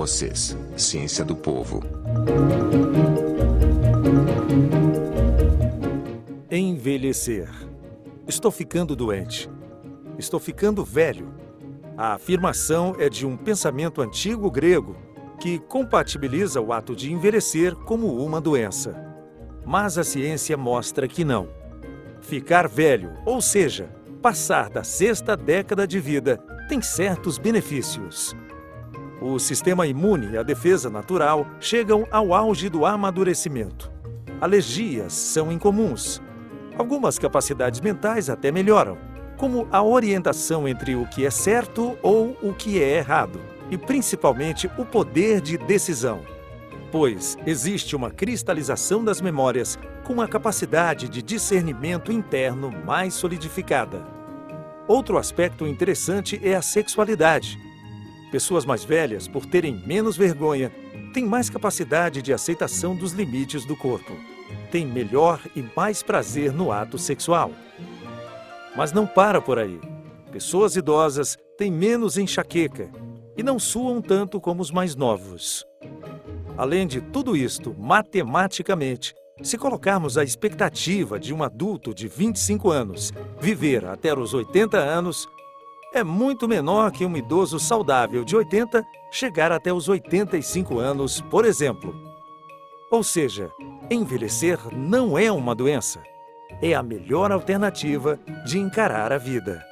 vocês, Ciência do Povo. Envelhecer. Estou ficando doente. Estou ficando velho. A afirmação é de um pensamento antigo grego que compatibiliza o ato de envelhecer como uma doença. Mas a ciência mostra que não. Ficar velho, ou seja, passar da sexta década de vida, tem certos benefícios. O sistema imune e a defesa natural chegam ao auge do amadurecimento. Alergias são incomuns. Algumas capacidades mentais até melhoram, como a orientação entre o que é certo ou o que é errado e principalmente o poder de decisão. Pois existe uma cristalização das memórias com a capacidade de discernimento interno mais solidificada. Outro aspecto interessante é a sexualidade. Pessoas mais velhas, por terem menos vergonha, têm mais capacidade de aceitação dos limites do corpo. Têm melhor e mais prazer no ato sexual. Mas não para por aí. Pessoas idosas têm menos enxaqueca e não suam tanto como os mais novos. Além de tudo isto, matematicamente, se colocarmos a expectativa de um adulto de 25 anos viver até os 80 anos, é muito menor que um idoso saudável de 80 chegar até os 85 anos, por exemplo. Ou seja, envelhecer não é uma doença, é a melhor alternativa de encarar a vida.